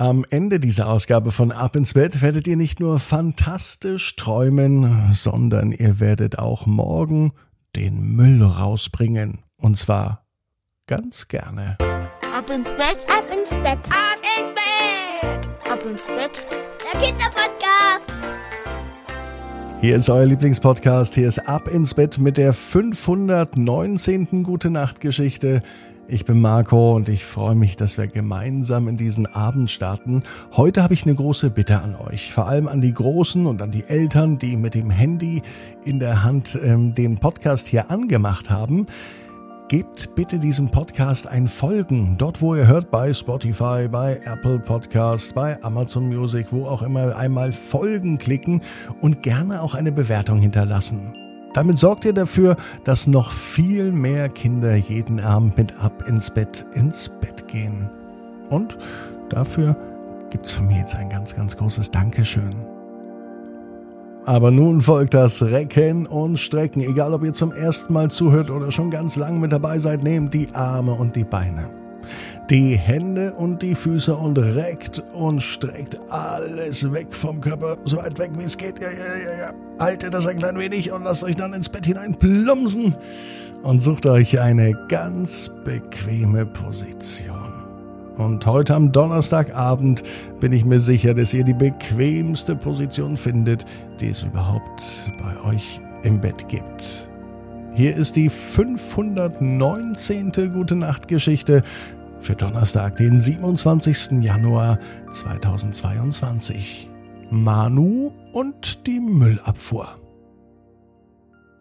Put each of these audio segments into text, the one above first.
Am Ende dieser Ausgabe von Ab ins Bett werdet ihr nicht nur fantastisch träumen, sondern ihr werdet auch morgen den Müll rausbringen. Und zwar ganz gerne. Ab ins Bett, ab ins Bett, ab ins Bett, ab ins Bett. Der Kinderpodcast. Hier ist euer Lieblingspodcast. Hier ist Ab ins Bett mit der 519. Gute Nacht Geschichte. Ich bin Marco und ich freue mich, dass wir gemeinsam in diesen Abend starten. Heute habe ich eine große Bitte an euch, vor allem an die Großen und an die Eltern, die mit dem Handy in der Hand ähm, den Podcast hier angemacht haben. Gebt bitte diesem Podcast ein Folgen, dort wo ihr hört, bei Spotify, bei Apple Podcast, bei Amazon Music, wo auch immer, einmal Folgen klicken und gerne auch eine Bewertung hinterlassen. Damit sorgt ihr dafür, dass noch viel mehr Kinder jeden Abend mit ab ins Bett ins Bett gehen. Und dafür gibt's von mir jetzt ein ganz, ganz großes Dankeschön. Aber nun folgt das Recken und Strecken. Egal, ob ihr zum ersten Mal zuhört oder schon ganz lang mit dabei seid, nehmt die Arme und die Beine die Hände und die Füße und reckt und streckt alles weg vom Körper, so weit weg wie es geht. Ja, ja, ja, ja. Haltet das ein klein wenig und lasst euch dann ins Bett hinein plumpsen und sucht euch eine ganz bequeme Position. Und heute am Donnerstagabend bin ich mir sicher, dass ihr die bequemste Position findet, die es überhaupt bei euch im Bett gibt. Hier ist die 519. Gute Nacht Geschichte für Donnerstag, den 27. Januar 2022. Manu und die Müllabfuhr.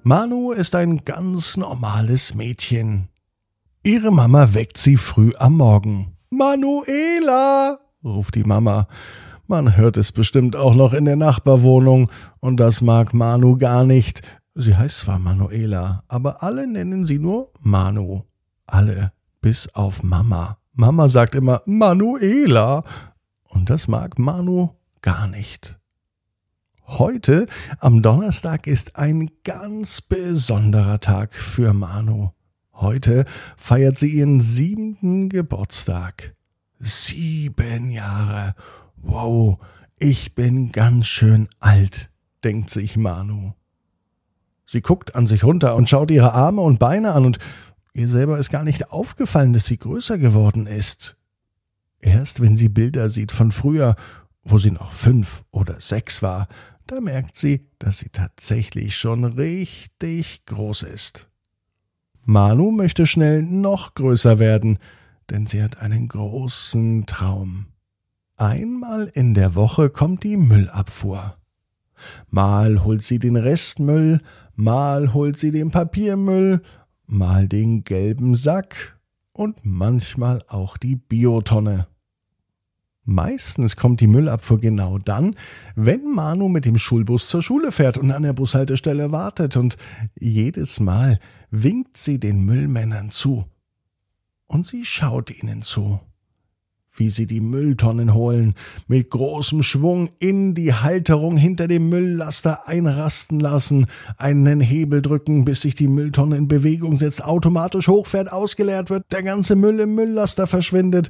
Manu ist ein ganz normales Mädchen. Ihre Mama weckt sie früh am Morgen. Manuela, ruft die Mama. Man hört es bestimmt auch noch in der Nachbarwohnung, und das mag Manu gar nicht. Sie heißt zwar Manuela, aber alle nennen sie nur Manu. Alle bis auf Mama. Mama sagt immer Manuela und das mag Manu gar nicht. Heute, am Donnerstag, ist ein ganz besonderer Tag für Manu. Heute feiert sie ihren siebten Geburtstag. Sieben Jahre. Wow, ich bin ganz schön alt, denkt sich Manu. Sie guckt an sich runter und schaut ihre Arme und Beine an und Ihr selber ist gar nicht aufgefallen, dass sie größer geworden ist. Erst wenn sie Bilder sieht von früher, wo sie noch fünf oder sechs war, da merkt sie, dass sie tatsächlich schon richtig groß ist. Manu möchte schnell noch größer werden, denn sie hat einen großen Traum. Einmal in der Woche kommt die Müllabfuhr. Mal holt sie den Restmüll, mal holt sie den Papiermüll mal den gelben Sack und manchmal auch die Biotonne. Meistens kommt die Müllabfuhr genau dann, wenn Manu mit dem Schulbus zur Schule fährt und an der Bushaltestelle wartet und jedes Mal winkt sie den Müllmännern zu. Und sie schaut ihnen zu wie sie die Mülltonnen holen, mit großem Schwung in die Halterung hinter dem Mülllaster einrasten lassen, einen Hebel drücken, bis sich die Mülltonne in Bewegung setzt, automatisch hochfährt, ausgeleert wird, der ganze Müll im Mülllaster verschwindet.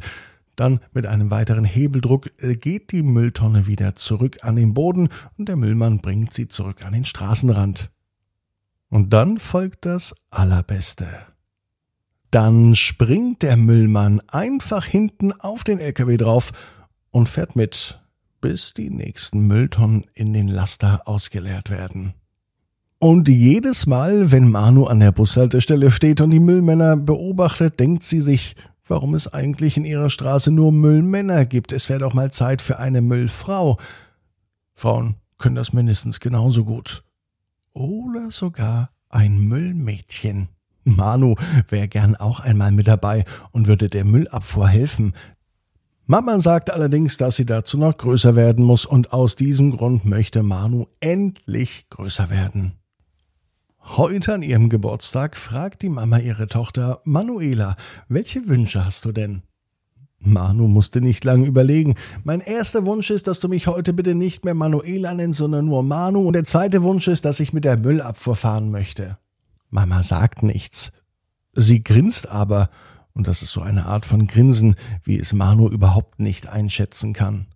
Dann mit einem weiteren Hebeldruck geht die Mülltonne wieder zurück an den Boden und der Müllmann bringt sie zurück an den Straßenrand. Und dann folgt das Allerbeste. Dann springt der Müllmann einfach hinten auf den LKW drauf und fährt mit, bis die nächsten Mülltonnen in den Laster ausgeleert werden. Und jedes Mal, wenn Manu an der Bushaltestelle steht und die Müllmänner beobachtet, denkt sie sich, warum es eigentlich in ihrer Straße nur Müllmänner gibt. Es wäre doch mal Zeit für eine Müllfrau. Frauen können das mindestens genauso gut. Oder sogar ein Müllmädchen. Manu wäre gern auch einmal mit dabei und würde der Müllabfuhr helfen. Mama sagt allerdings, dass sie dazu noch größer werden muss und aus diesem Grund möchte Manu endlich größer werden. Heute an ihrem Geburtstag fragt die Mama ihre Tochter Manuela, welche Wünsche hast du denn? Manu musste nicht lange überlegen. Mein erster Wunsch ist, dass du mich heute bitte nicht mehr Manuela nennst, sondern nur Manu. Und der zweite Wunsch ist, dass ich mit der Müllabfuhr fahren möchte. Mama sagt nichts. Sie grinst aber Und das ist so eine Art von Grinsen, wie es Manu überhaupt nicht einschätzen kann.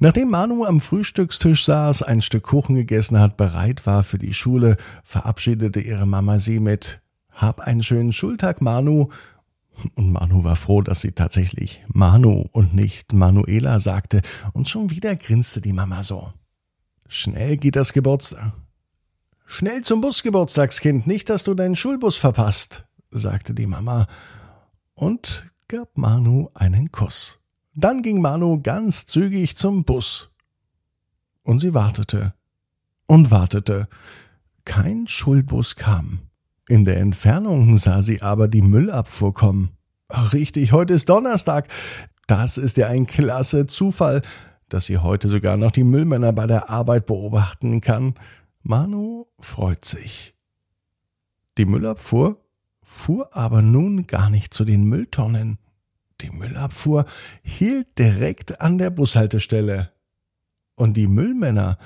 Nachdem Manu am Frühstückstisch saß, ein Stück Kuchen gegessen hat, bereit war für die Schule, verabschiedete ihre Mama sie mit Hab einen schönen Schultag, Manu. Und Manu war froh, dass sie tatsächlich Manu und nicht Manuela sagte, und schon wieder grinste die Mama so. Schnell geht das Geburtstag. Schnell zum Busgeburtstagskind, nicht, dass du deinen Schulbus verpasst, sagte die Mama und gab Manu einen Kuss. Dann ging Manu ganz zügig zum Bus. Und sie wartete und wartete. Kein Schulbus kam. In der Entfernung sah sie aber die Müllabfuhr kommen. Ach, richtig, heute ist Donnerstag. Das ist ja ein klasse Zufall, dass sie heute sogar noch die Müllmänner bei der Arbeit beobachten kann. Manu freut sich. Die Müllabfuhr fuhr aber nun gar nicht zu den Mülltonnen. Die Müllabfuhr hielt direkt an der Bushaltestelle. Und die Müllmänner,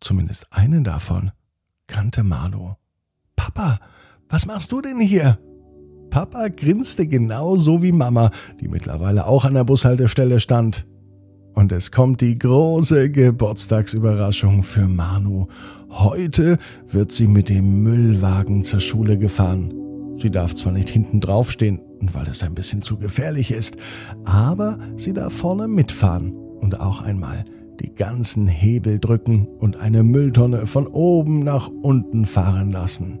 zumindest einen davon, kannte Manu. Papa, was machst du denn hier? Papa grinste genauso wie Mama, die mittlerweile auch an der Bushaltestelle stand. Und es kommt die große Geburtstagsüberraschung für Manu. Heute wird sie mit dem Müllwagen zur Schule gefahren. Sie darf zwar nicht hinten draufstehen, weil es ein bisschen zu gefährlich ist, aber sie darf vorne mitfahren und auch einmal die ganzen Hebel drücken und eine Mülltonne von oben nach unten fahren lassen.